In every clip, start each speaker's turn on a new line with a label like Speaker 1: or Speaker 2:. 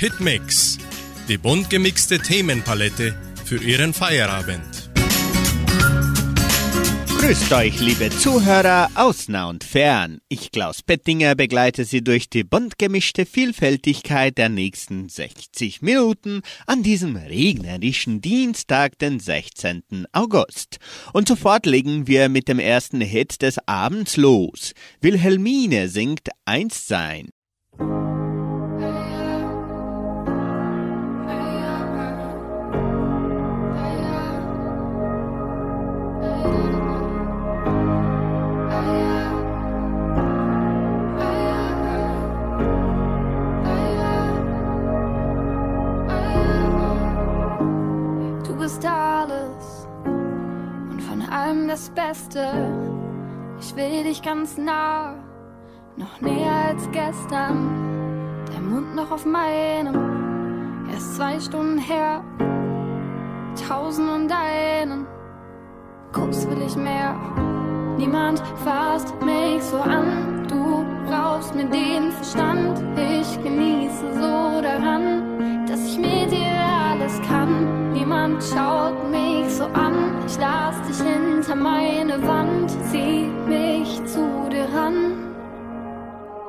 Speaker 1: Hitmix, die bunt gemixte Themenpalette für Ihren Feierabend.
Speaker 2: Grüßt euch, liebe Zuhörer, aus nah und fern. Ich, Klaus Bettinger, begleite Sie durch die bunt gemischte Vielfältigkeit der nächsten 60 Minuten an diesem regnerischen Dienstag, den 16. August. Und sofort legen wir mit dem ersten Hit des Abends los. Wilhelmine singt Eins sein.
Speaker 3: Das Beste. Ich will dich ganz nah, noch näher als gestern. Der Mund noch auf meinem, erst zwei Stunden her. Tausend und einen Kuss will ich mehr. Niemand fasst mich so an, du raubst mir den Verstand. Ich genieße so daran, dass ich mit dir alles kann. Niemand schaut mich so an, ich lass dich hinter meine Wand, zieh mich zu dir ran.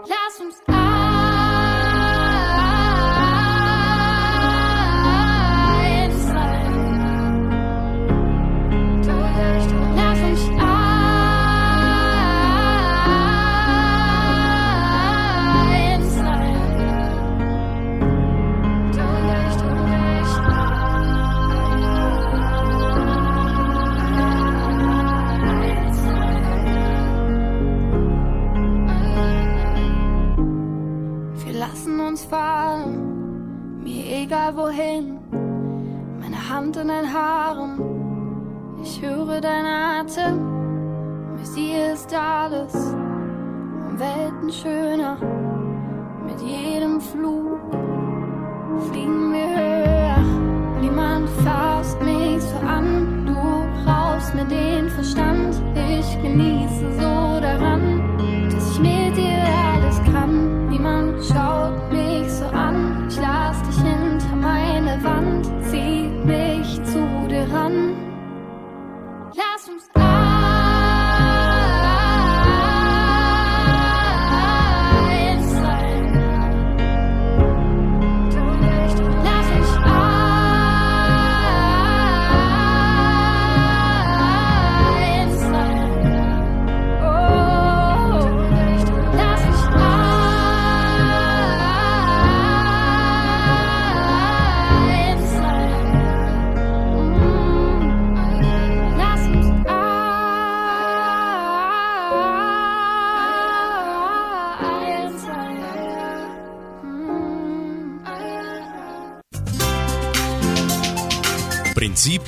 Speaker 3: Lass uns egal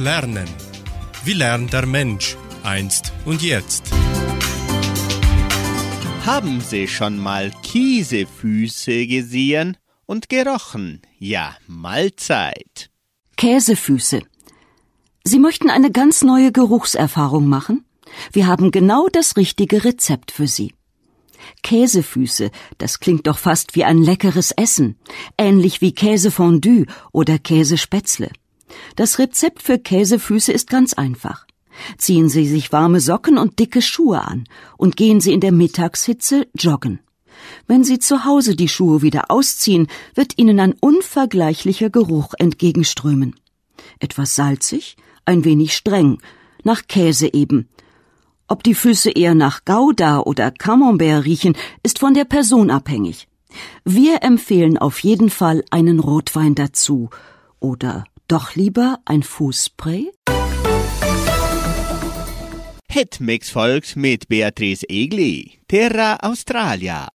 Speaker 1: Lernen. Wie lernt der Mensch einst und jetzt?
Speaker 2: Haben Sie schon mal Käsefüße gesehen und gerochen? Ja, Mahlzeit.
Speaker 4: Käsefüße. Sie möchten eine ganz neue Geruchserfahrung machen? Wir haben genau das richtige Rezept für Sie. Käsefüße, das klingt doch fast wie ein leckeres Essen, ähnlich wie Käsefondue oder Käsespätzle. Das Rezept für Käsefüße ist ganz einfach. Ziehen Sie sich warme Socken und dicke Schuhe an und gehen Sie in der Mittagshitze joggen. Wenn Sie zu Hause die Schuhe wieder ausziehen, wird Ihnen ein unvergleichlicher Geruch entgegenströmen. Etwas salzig, ein wenig streng, nach Käse eben. Ob die Füße eher nach Gouda oder Camembert riechen, ist von der Person abhängig. Wir empfehlen auf jeden Fall einen Rotwein dazu oder doch lieber ein Fußspray?
Speaker 2: Hitmix folgt mit Beatrice Egli, Terra Australia.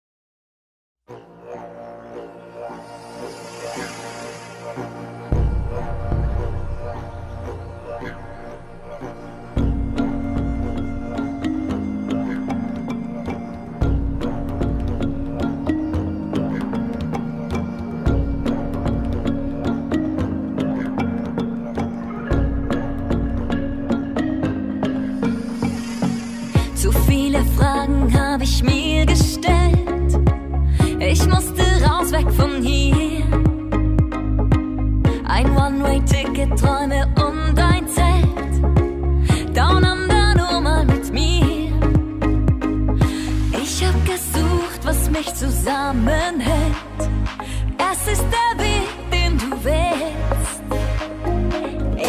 Speaker 5: Ich mir gestellt. Ich musste raus, weg von hier. wir Träume um dein Zelt. Down under nur mal mit mir. Ich hab gesucht, was mich zusammenhält. Es ist der Weg, den du wählst.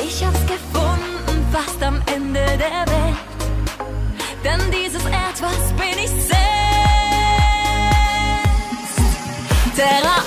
Speaker 5: Ich hab's gefunden, fast am Ende der Welt. Denn dieses Etwas bin ich selbst. Terra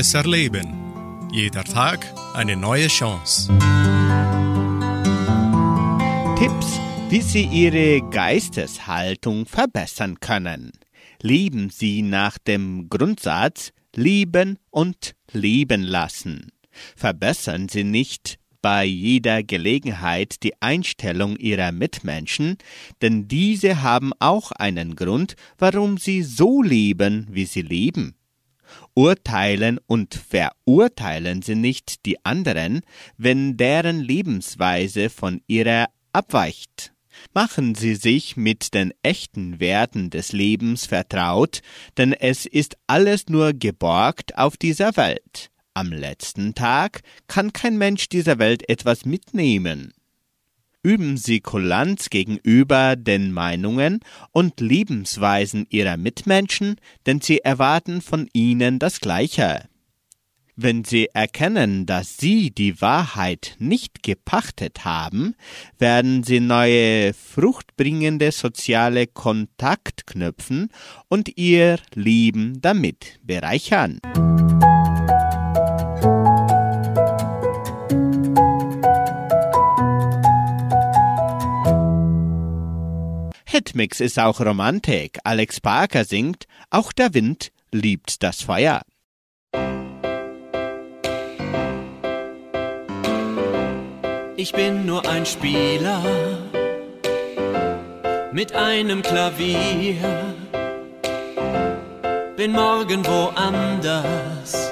Speaker 1: besser leben. Jeder Tag eine neue Chance.
Speaker 2: Tipps, wie Sie Ihre Geisteshaltung verbessern können. Lieben Sie nach dem Grundsatz lieben und lieben lassen. Verbessern Sie nicht bei jeder Gelegenheit die Einstellung Ihrer Mitmenschen, denn diese haben auch einen Grund, warum sie so leben, wie sie leben. Urteilen und verurteilen Sie nicht die anderen, wenn deren Lebensweise von ihrer abweicht. Machen Sie sich mit den echten Werten des Lebens vertraut, denn es ist alles nur geborgt auf dieser Welt. Am letzten Tag kann kein Mensch dieser Welt etwas mitnehmen. Üben Sie Kulanz gegenüber den Meinungen und Lebensweisen Ihrer Mitmenschen, denn sie erwarten von Ihnen das Gleiche. Wenn Sie erkennen, dass Sie die Wahrheit nicht gepachtet haben, werden Sie neue fruchtbringende soziale Kontakt knüpfen und Ihr Leben damit bereichern. Hitmix ist auch Romantik. Alex Parker singt, auch der Wind liebt das Feuer.
Speaker 6: Ich bin nur ein Spieler mit einem Klavier. Bin morgen woanders,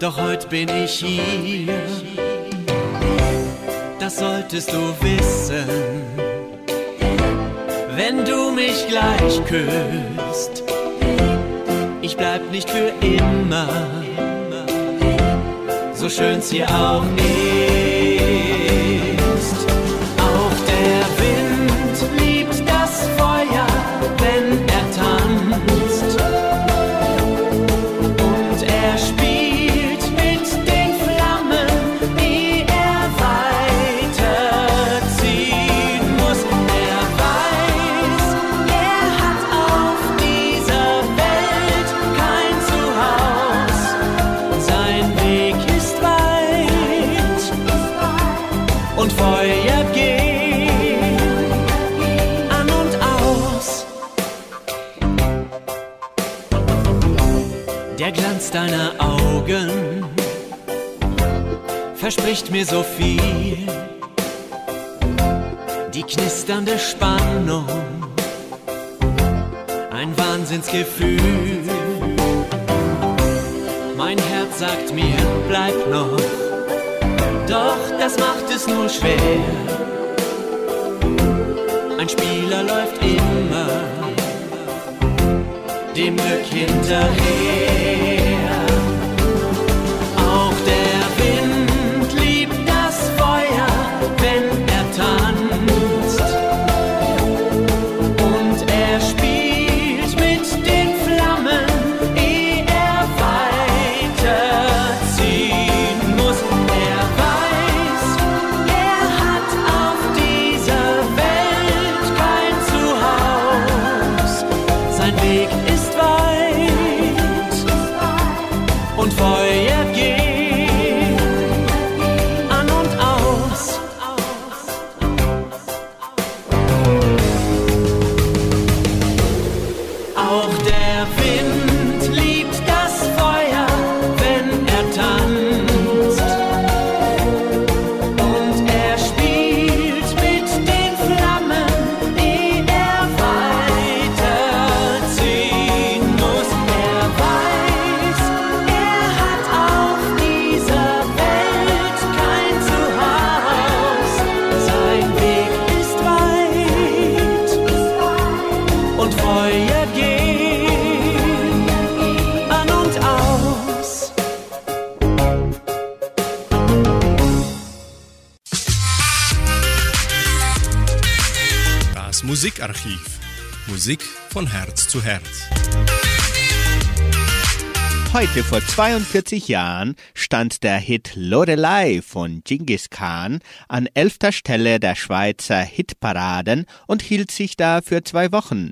Speaker 6: Doch heute bin ich hier, das solltest du wissen. Wenn du mich gleich küsst, ich bleib nicht für immer, so schön's hier auch ist. Wahnsinnsgefühl. Mein Herz sagt mir, bleib noch, doch das macht es nur schwer. Ein Spieler läuft immer dem Glück hinterher.
Speaker 1: Zu Herz.
Speaker 2: Heute vor 42 Jahren stand der Hit Lorelei von Genghis Khan an elfter Stelle der Schweizer Hitparaden und hielt sich da für zwei Wochen.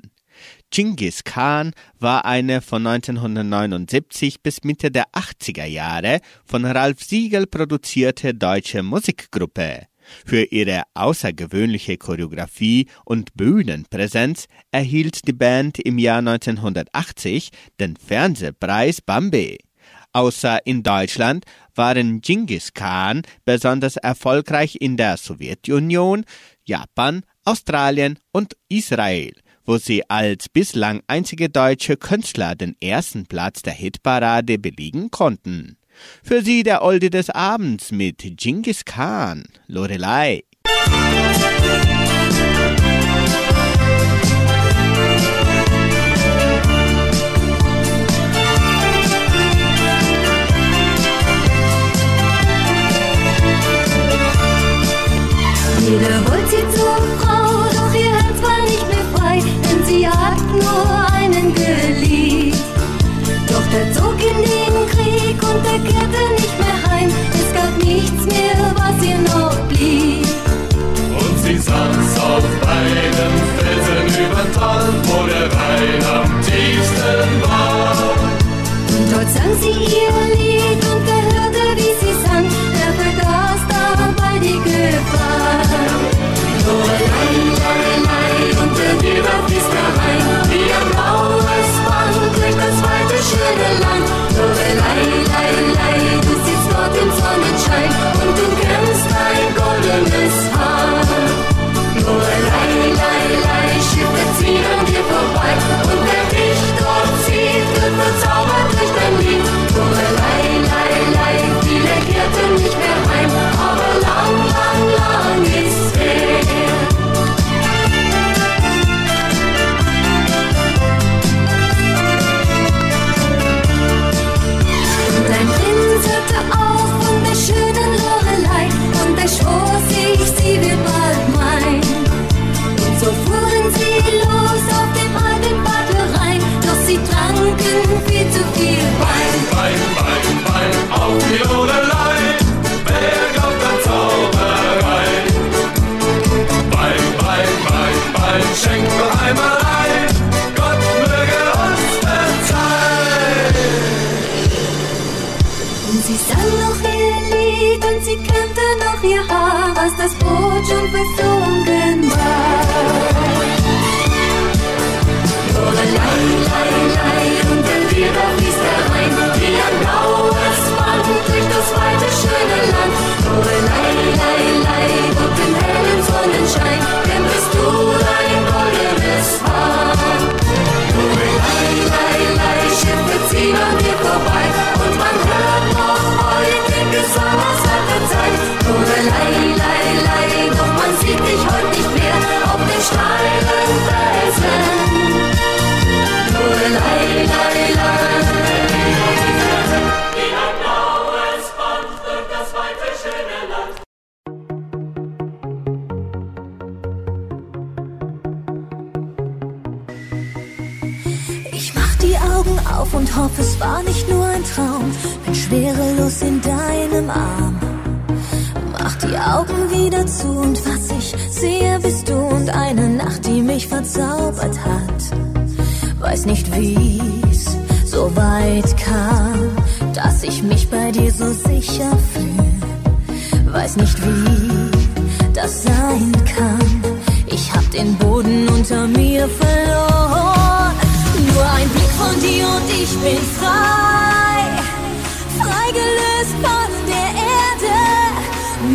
Speaker 2: Genghis Khan war eine von 1979 bis Mitte der 80er Jahre von Ralf Siegel produzierte deutsche Musikgruppe. Für ihre außergewöhnliche Choreografie und Bühnenpräsenz erhielt die Band im Jahr 1980 den Fernsehpreis Bambi. Außer in Deutschland waren Genghis Khan besonders erfolgreich in der Sowjetunion, Japan, Australien und Israel, wo sie als bislang einzige deutsche Künstler den ersten Platz der Hitparade belegen konnten. Für sie der Olde des Abends mit Genghis Khan, Lorelei.
Speaker 7: Jeder Er kehrte nicht mehr heim. Es gab nichts mehr, was ihr noch blieb.
Speaker 8: Und sie saß auf einem Felsen über Tal, wo der Rhein am tiefsten war.
Speaker 7: Und dort sang sie ihr Lied und er hörte, wie sie sang. Er vergaß dabei die Gefahr. Lorelei, Lorelei,
Speaker 5: so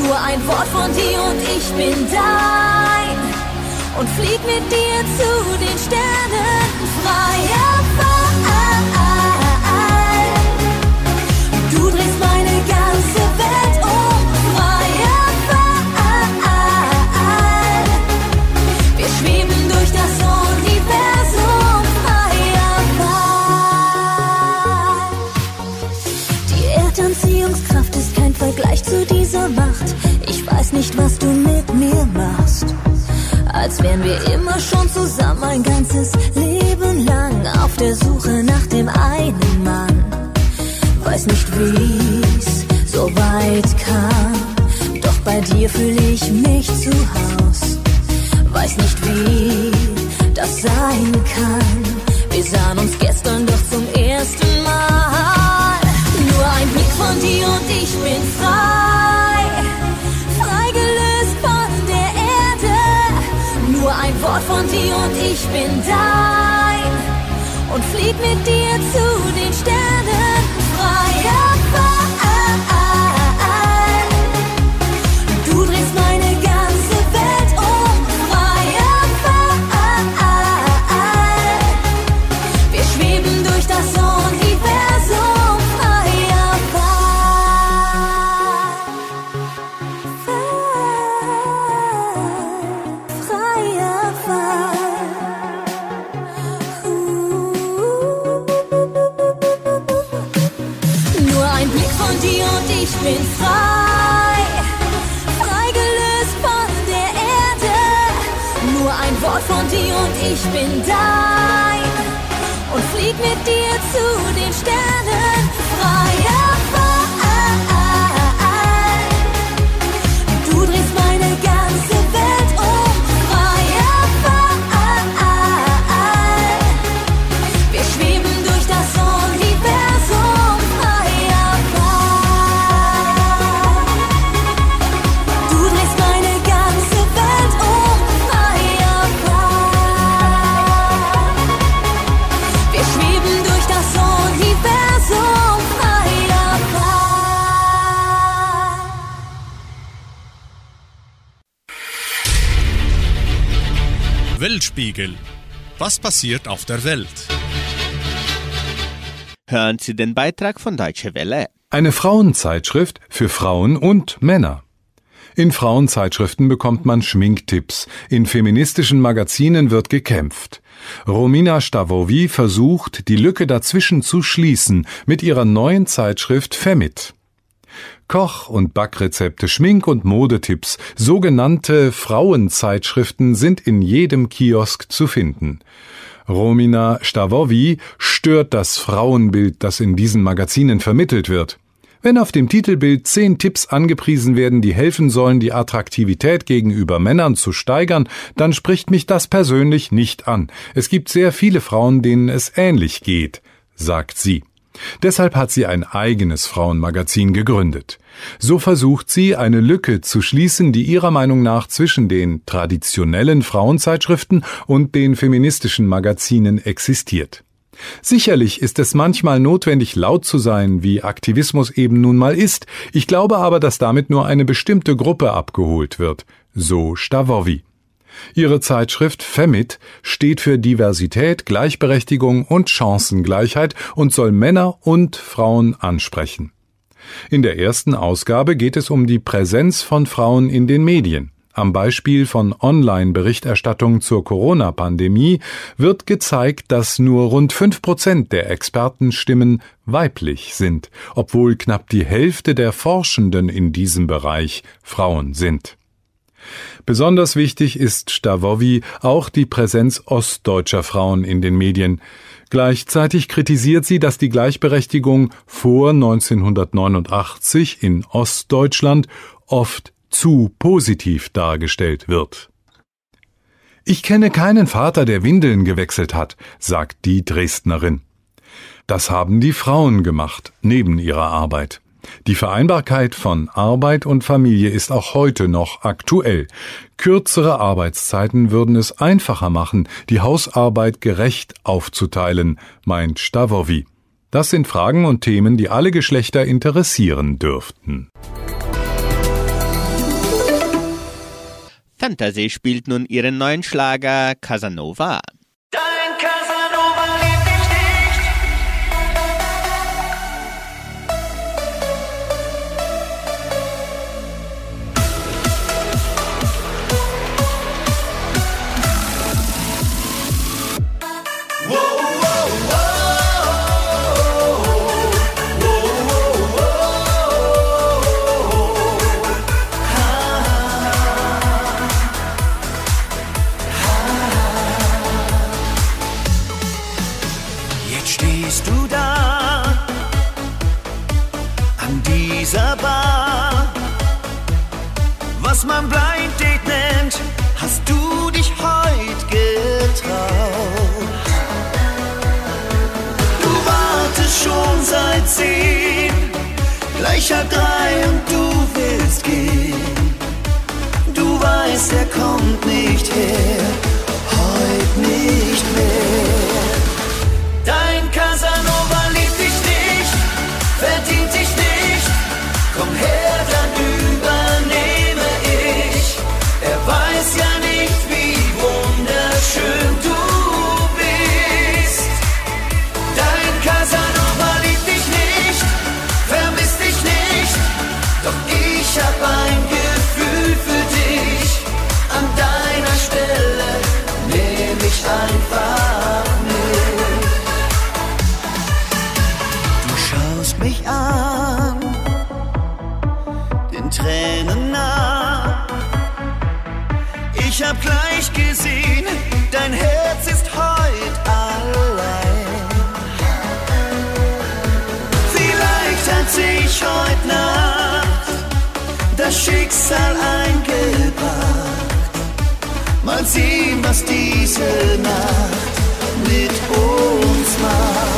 Speaker 5: Nur ein Wort von dir und ich bin dein. Und flieg mit dir zu den Sternen. Freier Macht. Ich weiß nicht, was du mit mir machst. Als wären wir immer schon zusammen ein ganzes Leben lang auf der Suche nach dem einen Mann. Weiß nicht, wie's so weit kam. Doch bei dir fühle ich mich zu Haus. Weiß nicht, wie das sein kann. Wir sahen uns gestern doch zum ersten Mal. Nur ein Blick von dir und ich bin frei. Dir und ich bin dein. Und flieg mit dir zu den Sternen. Freier bin frei. Freigelöst von der Erde. Nur ein Wort von dir und ich bin dein. Und flieg mit dir zu den Sternen. Freier
Speaker 1: Weltspiegel. Was passiert auf der Welt?
Speaker 2: Hören Sie den Beitrag von Deutsche Welle.
Speaker 9: Eine Frauenzeitschrift für Frauen und Männer. In Frauenzeitschriften bekommt man Schminktipps, in feministischen Magazinen wird gekämpft. Romina Stavovi versucht, die Lücke dazwischen zu schließen mit ihrer neuen Zeitschrift Femit. Koch- und Backrezepte, Schmink- und Modetipps, sogenannte Frauenzeitschriften sind in jedem Kiosk zu finden. Romina Stavovi stört das Frauenbild, das in diesen Magazinen vermittelt wird. Wenn auf dem Titelbild zehn Tipps angepriesen werden, die helfen sollen, die Attraktivität gegenüber Männern zu steigern, dann spricht mich das persönlich nicht an. Es gibt sehr viele Frauen, denen es ähnlich geht, sagt sie. Deshalb hat sie ein eigenes Frauenmagazin gegründet. So versucht sie, eine Lücke zu schließen, die ihrer Meinung nach zwischen den traditionellen Frauenzeitschriften und den feministischen Magazinen existiert. Sicherlich ist es manchmal notwendig, laut zu sein, wie Aktivismus eben nun mal ist. Ich glaube aber, dass damit nur eine bestimmte Gruppe abgeholt wird. So Stavovi. Ihre Zeitschrift Femit steht für Diversität, Gleichberechtigung und Chancengleichheit und soll Männer und Frauen ansprechen. In der ersten Ausgabe geht es um die Präsenz von Frauen in den Medien. Am Beispiel von Online-Berichterstattung zur Corona-Pandemie wird gezeigt, dass nur rund fünf Prozent der Expertenstimmen weiblich sind, obwohl knapp die Hälfte der Forschenden in diesem Bereich Frauen sind. Besonders wichtig ist Stavovi auch die Präsenz ostdeutscher Frauen in den Medien. Gleichzeitig kritisiert sie, dass die Gleichberechtigung vor 1989 in Ostdeutschland oft zu positiv dargestellt wird. Ich kenne keinen Vater, der Windeln gewechselt hat, sagt die Dresdnerin. Das haben die Frauen gemacht, neben ihrer Arbeit. Die Vereinbarkeit von Arbeit und Familie ist auch heute noch aktuell. Kürzere Arbeitszeiten würden es einfacher machen, die Hausarbeit gerecht aufzuteilen, meint Stavovi. Das sind Fragen und Themen, die alle Geschlechter interessieren dürften.
Speaker 10: Fantasy spielt nun ihren neuen Schlager Casanova.
Speaker 11: Das Schicksal eingepackt. Mal sehen, was diese Nacht mit uns macht.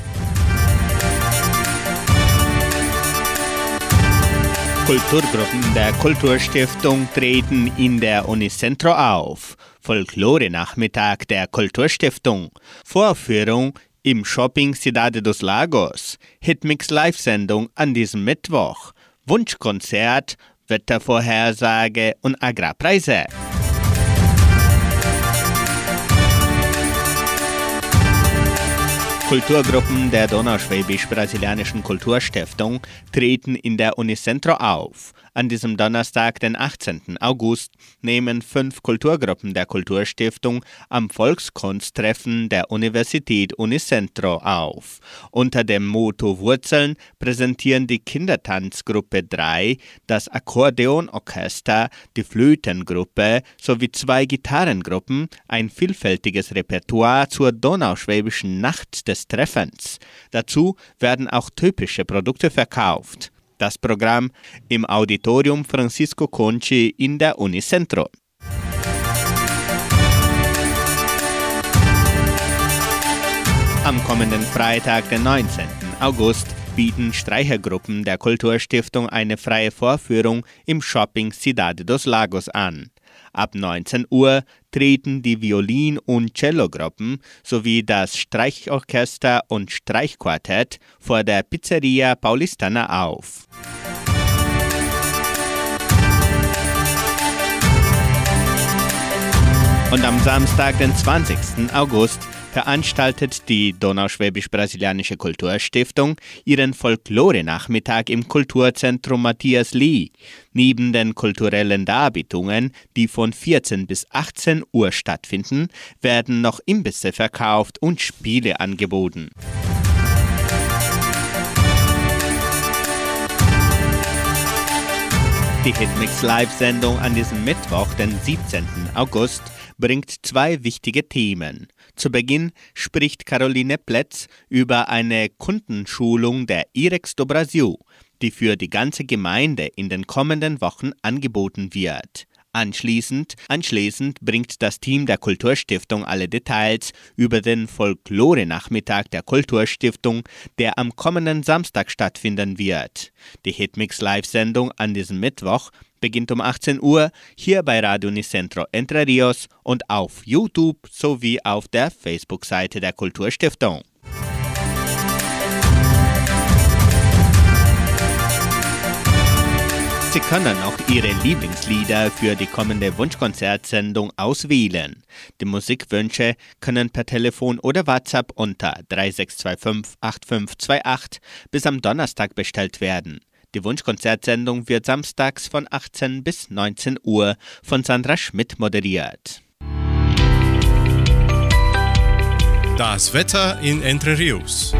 Speaker 2: Kulturgruppen der Kulturstiftung treten in der Unicentro auf. Folklore-Nachmittag der Kulturstiftung. Vorführung im Shopping Cidade dos Lagos. Hitmix Live-Sendung an diesem Mittwoch. Wunschkonzert, Wettervorhersage und Agrarpreise. Kulturgruppen der Donauschwäbisch-Brasilianischen Kulturstiftung treten in der Unicentro auf. An diesem Donnerstag, den 18. August, nehmen fünf Kulturgruppen der Kulturstiftung am Volkskunsttreffen der Universität Unicentro auf. Unter dem Motto Wurzeln präsentieren die Kindertanzgruppe 3, das Akkordeonorchester, die Flötengruppe sowie zwei Gitarrengruppen ein vielfältiges Repertoire zur Donauschwäbischen Nacht des Treffens. Dazu werden auch typische Produkte verkauft. Das Programm im Auditorium Francisco Conchi in der Unicentro. Am kommenden Freitag, den 19. August, bieten Streichergruppen der Kulturstiftung eine freie Vorführung im Shopping Cidade dos Lagos an. Ab 19 Uhr treten die Violin- und Cellogruppen sowie das Streichorchester und Streichquartett vor der Pizzeria Paulistana auf. Und am Samstag, den 20. August, veranstaltet die Donauschwäbisch-Brasilianische Kulturstiftung ihren Folklore-Nachmittag im Kulturzentrum Matthias Lee. Neben den kulturellen Darbietungen, die von 14 bis 18 Uhr stattfinden, werden noch Imbisse verkauft und Spiele angeboten. Die Hitmix Live-Sendung an diesem Mittwoch, den 17. August, bringt zwei wichtige Themen. Zu Beginn spricht Caroline Plätz über eine Kundenschulung der IREX do Brasil, die für die ganze Gemeinde in den kommenden Wochen angeboten wird. Anschließend, anschließend bringt das Team der Kulturstiftung alle Details über den Folklore-Nachmittag der Kulturstiftung, der am kommenden Samstag stattfinden wird. Die Hitmix Live-Sendung an diesem Mittwoch beginnt um 18 Uhr hier bei Radio Unicentro Entre Rios und auf YouTube sowie auf der Facebook-Seite der Kulturstiftung. Sie können auch Ihre Lieblingslieder für die kommende Wunschkonzertsendung auswählen. Die Musikwünsche können per Telefon oder WhatsApp unter 3625 8528 bis am Donnerstag bestellt werden. Die Wunschkonzertsendung wird samstags von 18 bis 19 Uhr von Sandra Schmidt moderiert.
Speaker 1: Das Wetter in Entre Rios.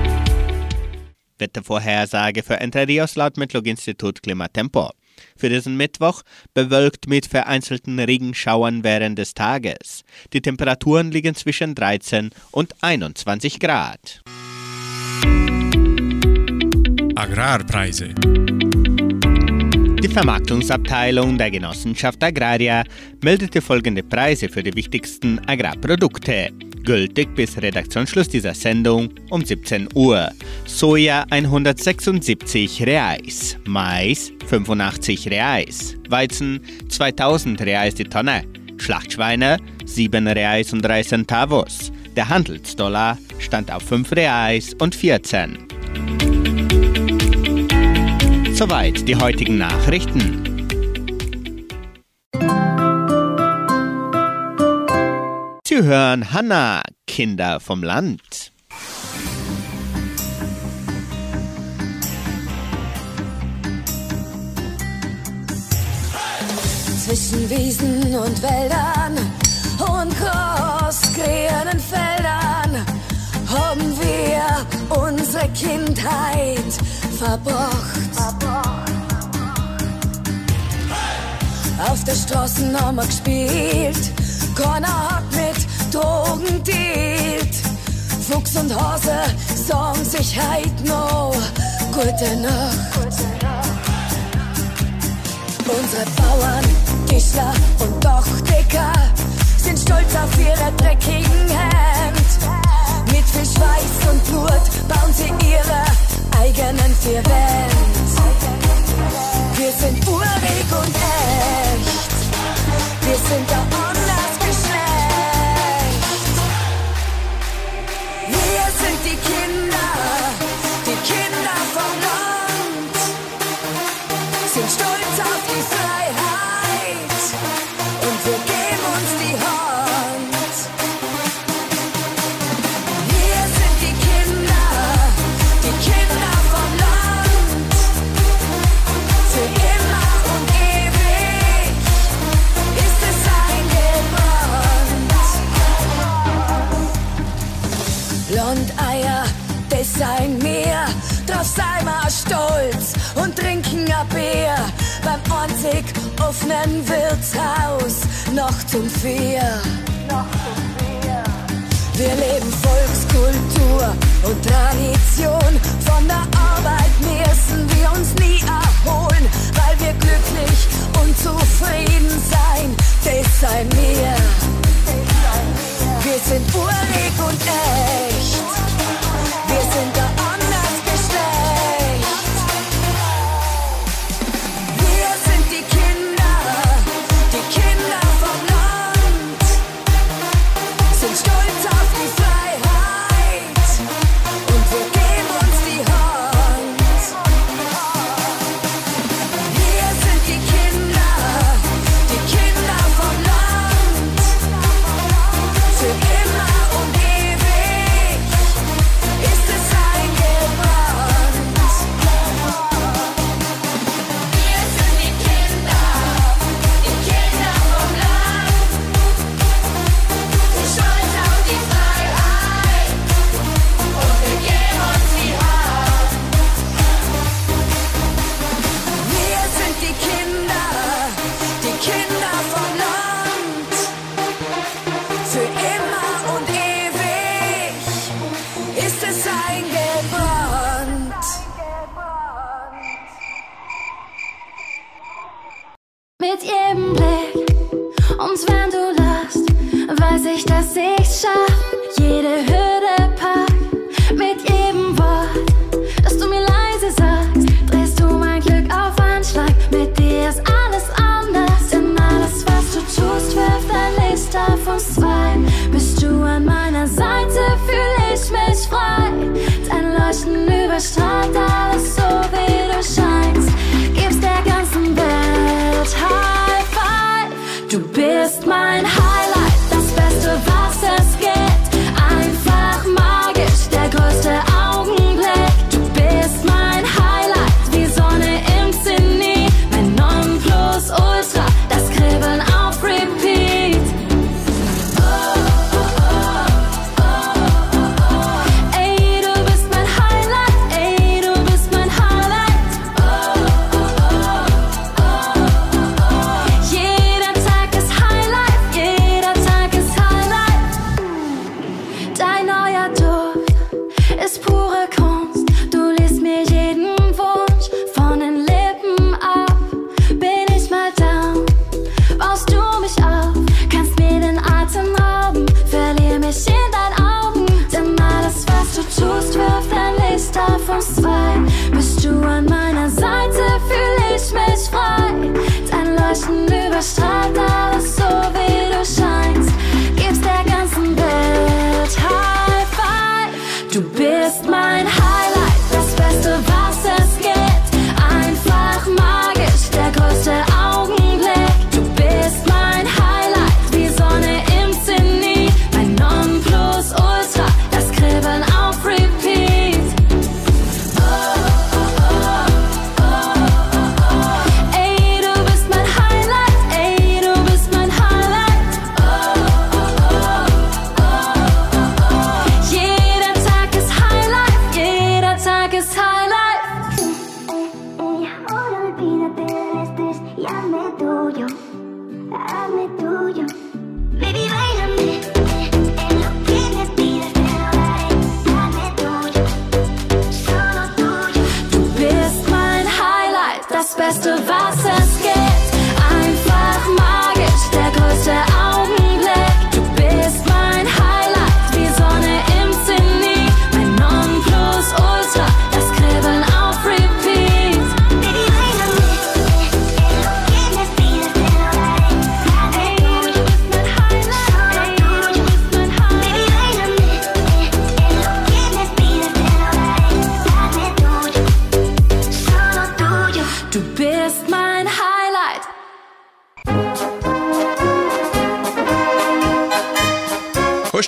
Speaker 2: Wettervorhersage für Entre Rios laut Metlog-Institut Klimatempo. Für diesen Mittwoch bewölkt mit vereinzelten Regenschauern während des Tages. Die Temperaturen liegen zwischen 13 und 21 Grad.
Speaker 1: Agrarpreise.
Speaker 2: Die Vermarktungsabteilung der Genossenschaft Agraria meldete folgende Preise für die wichtigsten Agrarprodukte. Gültig bis Redaktionsschluss dieser Sendung um 17 Uhr. Soja 176 Reais, Mais 85 Reais, Weizen 2000 Reais die Tonne, Schlachtschweine 7 Reais und 3 Centavos. Der Handelsdollar stand auf 5 Reais und 14. Soweit die heutigen Nachrichten. Sie hören Hanna, Kinder vom Land.
Speaker 5: Zwischen Wiesen und Wäldern und großgrünen Feldern haben wir unsere Kindheit verbracht. Auf der Straße haben wir gespielt, keiner hat mit Drogen dealt. Fuchs und Hase sagen sich heute noch Gute Nacht. Unsere Bauern, Gischler und Dochdecker sind stolz auf ihre dreckigen Hände. Mit viel Schweiß und Blut bauen sie ihre eigenen vier Wänden. Wir sind urig und echt. Wir sind der Ort. auf Wirtshaus, Nacht um vier. Wir leben Volkskultur und Tradition. Von der Arbeit müssen wir uns nie erholen, weil wir glücklich und zufrieden sein. Das sei mir. Wir sind urig und echt. Wir sind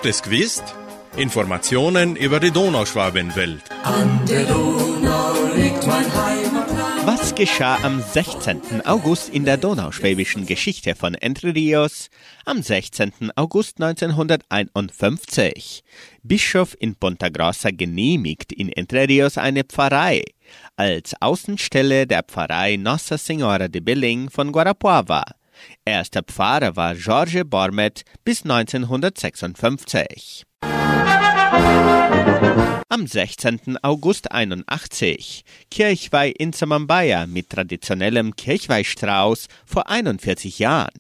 Speaker 1: Habt es gewusst? Informationen über die Donauschwabenwelt.
Speaker 10: An der Donau liegt mein Heimatland.
Speaker 2: Was geschah am 16. August in der donauschwäbischen Geschichte von Entre Rios? Am 16. August 1951. Bischof in Ponta Grossa genehmigt in Entre Rios eine Pfarrei als Außenstelle der Pfarrei Nossa Senhora de Belém von Guarapuava. Erster Pfarrer war Jorge Bormet bis 1956. Am 16. August 81 Kirchweih in Samambaya mit traditionellem Kirchweihstrauß vor 41 Jahren.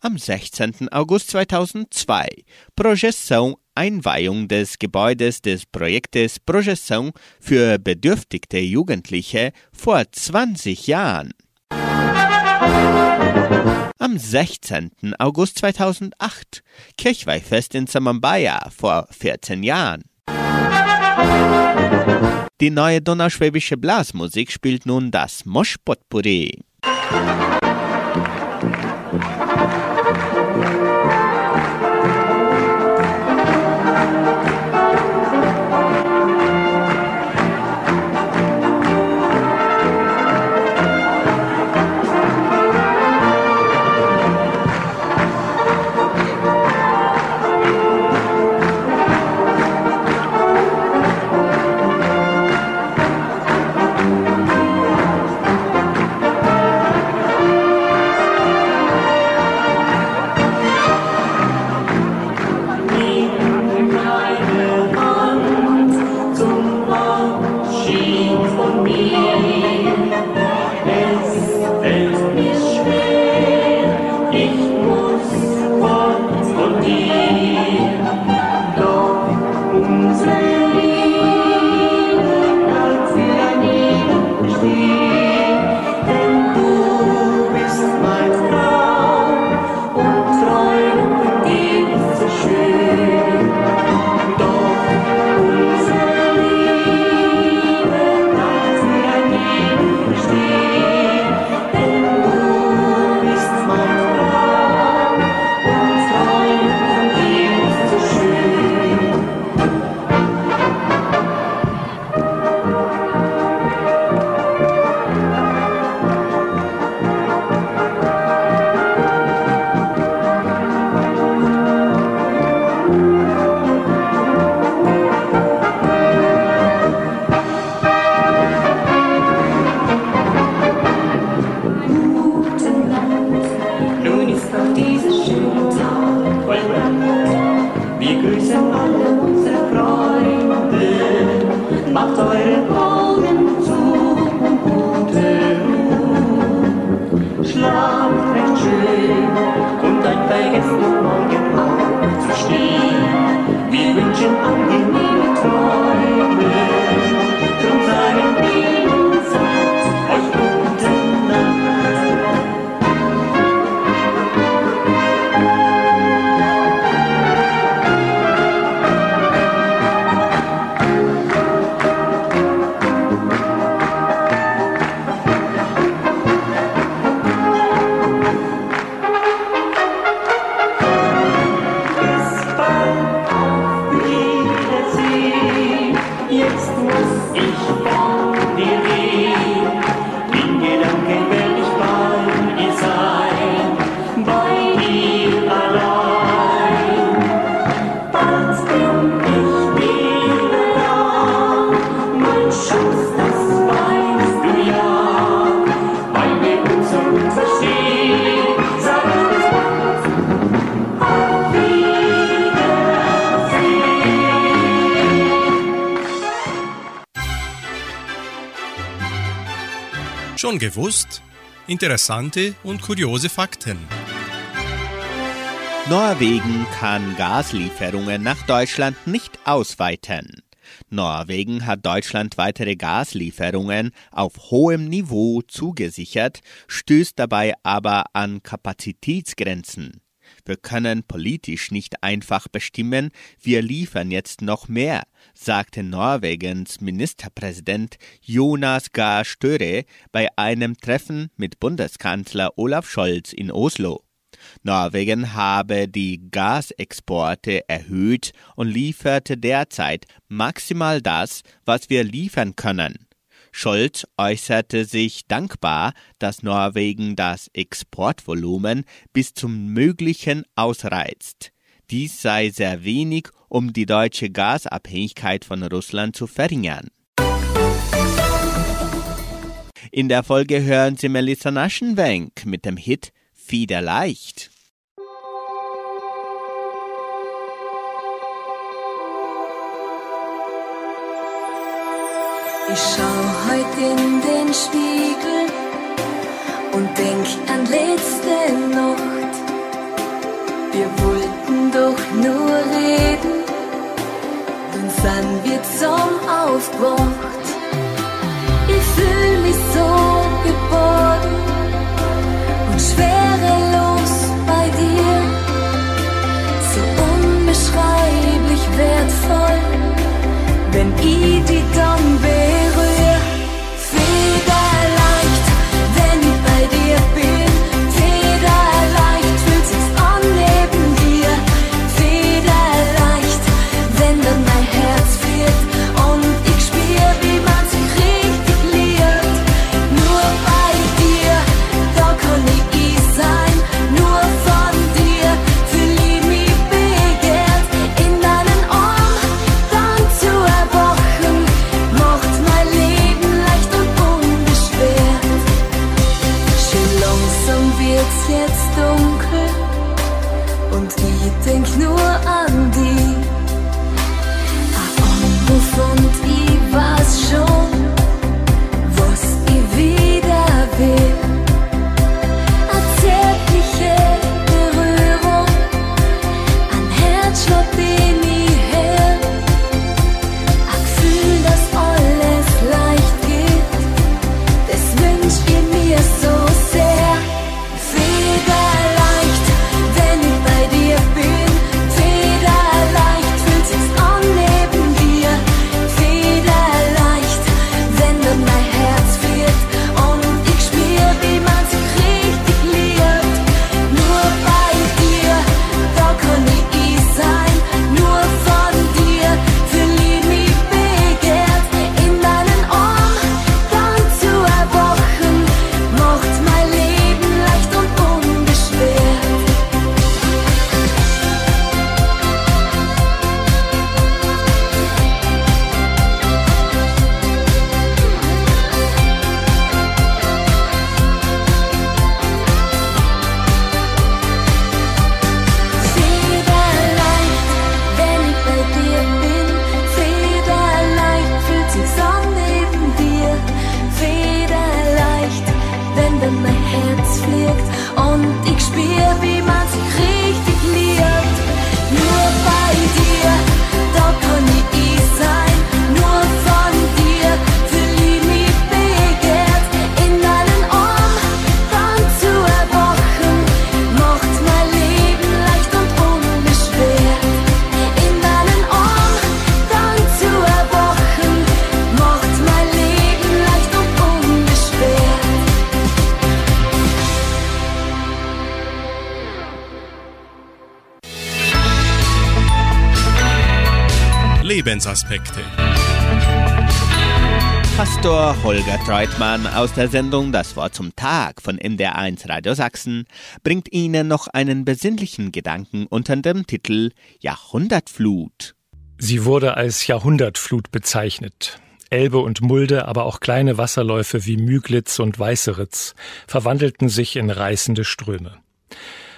Speaker 2: Am 16. August 2002 Projeção Einweihung des Gebäudes des Projektes Projeção für bedürftigte Jugendliche vor 20 Jahren. Am 16. August 2008 Kirchweihfest in Samambaya vor 14 Jahren. Die neue donauschwäbische Blasmusik spielt nun das Mosch Potpourri.
Speaker 12: Schlaft recht schön
Speaker 1: Schon gewusst? Interessante und kuriose Fakten.
Speaker 2: Norwegen kann Gaslieferungen nach Deutschland nicht ausweiten. Norwegen hat Deutschland weitere Gaslieferungen auf hohem Niveau zugesichert, stößt dabei aber an Kapazitätsgrenzen. Wir können politisch nicht einfach bestimmen, wir liefern jetzt noch mehr, sagte Norwegens Ministerpräsident Jonas Gahr Støre bei einem Treffen mit Bundeskanzler Olaf Scholz in Oslo. Norwegen habe die Gasexporte erhöht und lieferte derzeit maximal das, was wir liefern können. Scholz äußerte sich dankbar, dass Norwegen das Exportvolumen bis zum Möglichen ausreizt. Dies sei sehr wenig, um die deutsche Gasabhängigkeit von Russland zu verringern. In der Folge hören Sie Melissa Naschenwenk mit dem Hit Federleicht.
Speaker 5: Ich schau heute in den Spiegel und denk an letzte Nacht. Wir wollten doch nur reden, dann sind wir zum aufgewacht. Ich fühl mich so geborgen
Speaker 1: Lebensaspekte.
Speaker 2: Pastor Holger Treutmann aus der Sendung Das Wort zum Tag von MDR1 Radio Sachsen bringt Ihnen noch einen besinnlichen Gedanken unter dem Titel Jahrhundertflut.
Speaker 13: Sie wurde als Jahrhundertflut bezeichnet. Elbe und Mulde, aber auch kleine Wasserläufe wie Müglitz und Weißeritz verwandelten sich in reißende Ströme.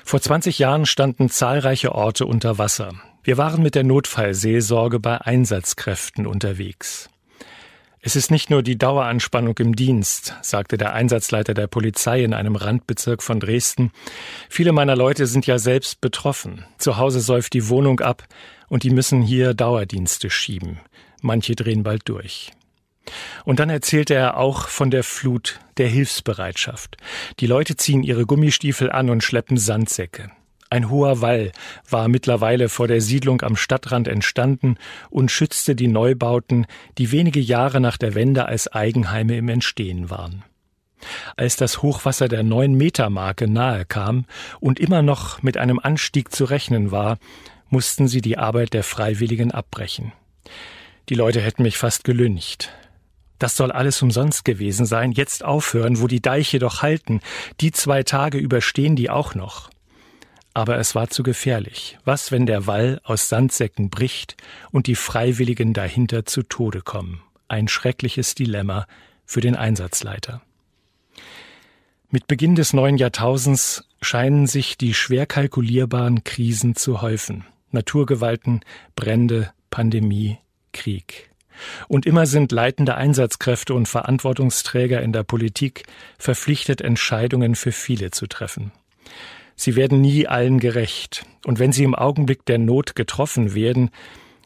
Speaker 13: Vor 20 Jahren standen zahlreiche Orte unter Wasser. Wir waren mit der Notfallseelsorge bei Einsatzkräften unterwegs. Es ist nicht nur die Daueranspannung im Dienst, sagte der Einsatzleiter der Polizei in einem Randbezirk von Dresden. Viele meiner Leute sind ja selbst betroffen. Zu Hause säuft die Wohnung ab und die müssen hier Dauerdienste schieben. Manche drehen bald durch. Und dann erzählte er auch von der Flut der Hilfsbereitschaft. Die Leute ziehen ihre Gummistiefel an und schleppen Sandsäcke. Ein hoher Wall war mittlerweile vor der Siedlung am Stadtrand entstanden und schützte die Neubauten, die wenige Jahre nach der Wende als Eigenheime im Entstehen waren. Als das Hochwasser der 9-Meter-Marke nahe kam und immer noch mit einem Anstieg zu rechnen war, mussten sie die Arbeit der Freiwilligen abbrechen. Die Leute hätten mich fast gelüncht. Das soll alles umsonst gewesen sein, jetzt aufhören, wo die Deiche doch halten, die zwei Tage überstehen die auch noch. Aber es war zu gefährlich. Was, wenn der Wall aus Sandsäcken bricht und die Freiwilligen dahinter zu Tode kommen? Ein schreckliches Dilemma für den Einsatzleiter. Mit Beginn des neuen Jahrtausends scheinen sich die schwer kalkulierbaren Krisen zu häufen. Naturgewalten, Brände, Pandemie, Krieg. Und immer sind leitende Einsatzkräfte und Verantwortungsträger in der Politik verpflichtet, Entscheidungen für viele zu treffen. Sie werden nie allen gerecht, und wenn sie im Augenblick der Not getroffen werden,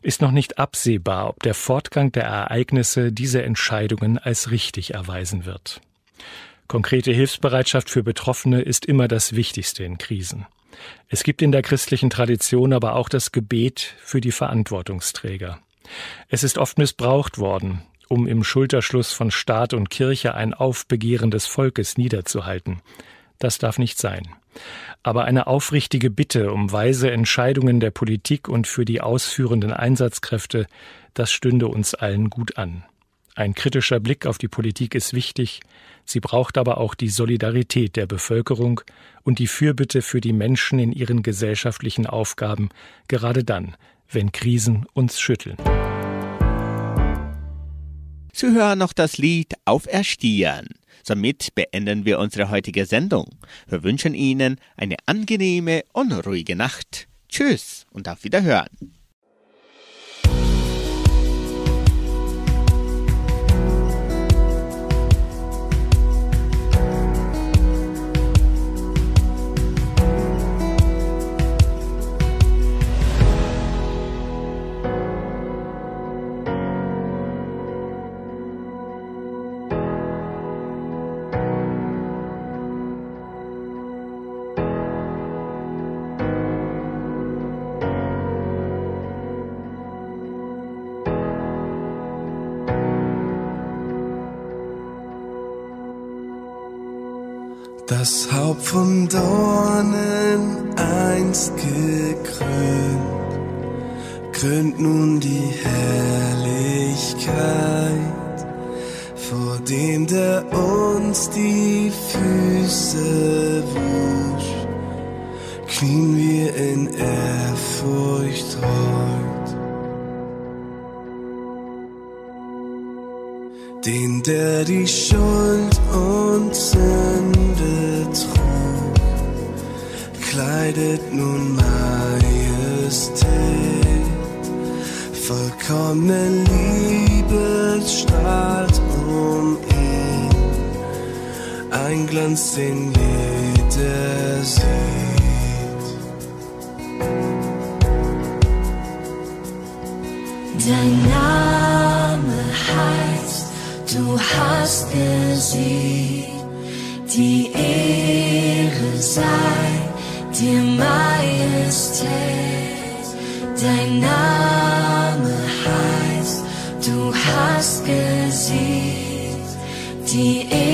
Speaker 13: ist noch nicht absehbar, ob der Fortgang der Ereignisse diese Entscheidungen als richtig erweisen wird. Konkrete Hilfsbereitschaft für Betroffene ist immer das Wichtigste in Krisen. Es gibt in der christlichen Tradition aber auch das Gebet für die Verantwortungsträger. Es ist oft missbraucht worden, um im Schulterschluss von Staat und Kirche ein Aufbegehren des Volkes niederzuhalten. Das darf nicht sein. Aber eine aufrichtige Bitte um weise Entscheidungen der Politik und für die ausführenden Einsatzkräfte, das stünde uns allen gut an. Ein kritischer Blick auf die Politik ist wichtig, sie braucht aber auch die Solidarität der Bevölkerung und die Fürbitte für die Menschen in ihren gesellschaftlichen Aufgaben, gerade dann, wenn Krisen uns schütteln.
Speaker 2: Sie hören noch das Lied Auferstehen. Somit beenden wir unsere heutige Sendung. Wir wünschen Ihnen eine angenehme und ruhige Nacht. Tschüss und auf Wiederhören.
Speaker 14: Das Haupt von Dornen einst gekrönt, krönt nun die Herrlichkeit, vor dem der uns die Füße wusch, knien wir in Ehrfurcht heut. Der die Schuld und Sünde trug, kleidet nun Majestät. Vollkommene Liebe strahlt um ihn, ein Glanz, den jeder sieht.
Speaker 5: Dein Name heißt, du hast gesiegt. Die Ehre sei dir Majestät. Dein Name heißt, du hast gesiegt. Die Ehre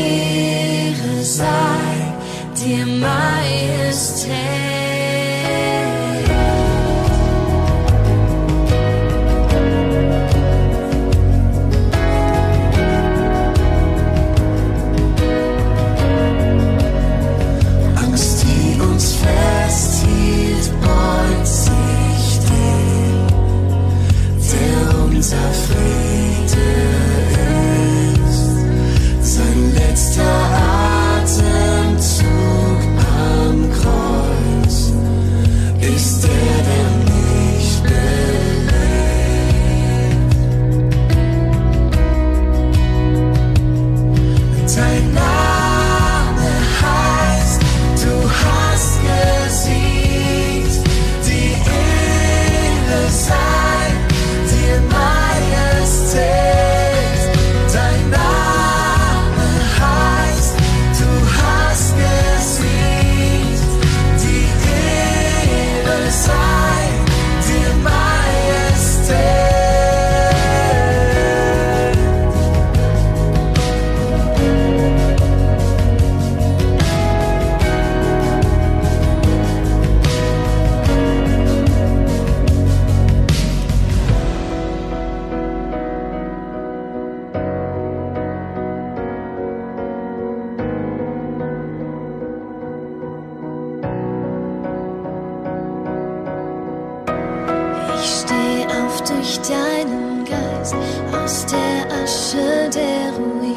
Speaker 5: durch deinen Geist aus der Asche der Ruin.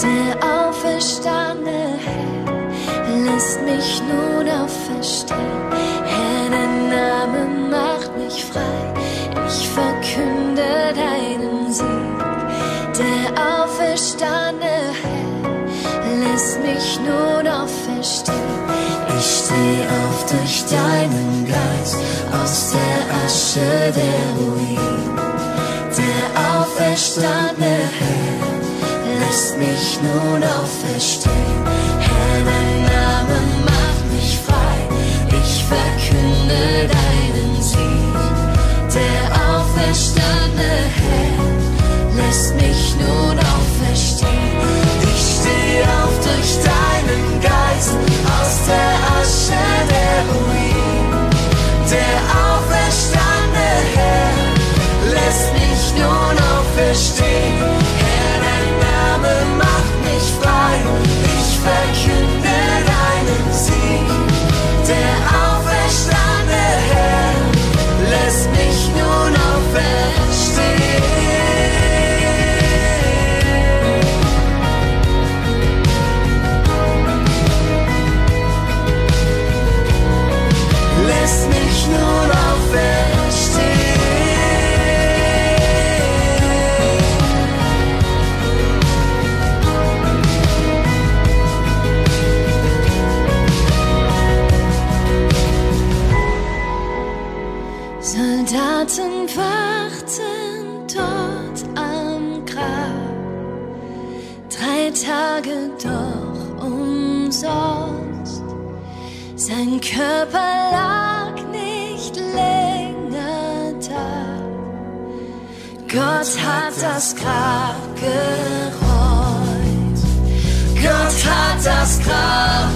Speaker 5: Der auferstandene Herr lässt mich nun auferstehen. Herr, dein Name macht mich frei. Ich verkünde deinen Sieg. Der auferstandene Herr lässt mich nun auferstehen. Ich steh auf durch deinen Asche der Ruin. Der auferstandene Herr lässt mich nun auferstehen. Soldaten warten dort am Grab. Drei Tage doch umsonst. Sein Körper lag nicht länger da. Gott hat das Grab geräumt. Gott hat das Grab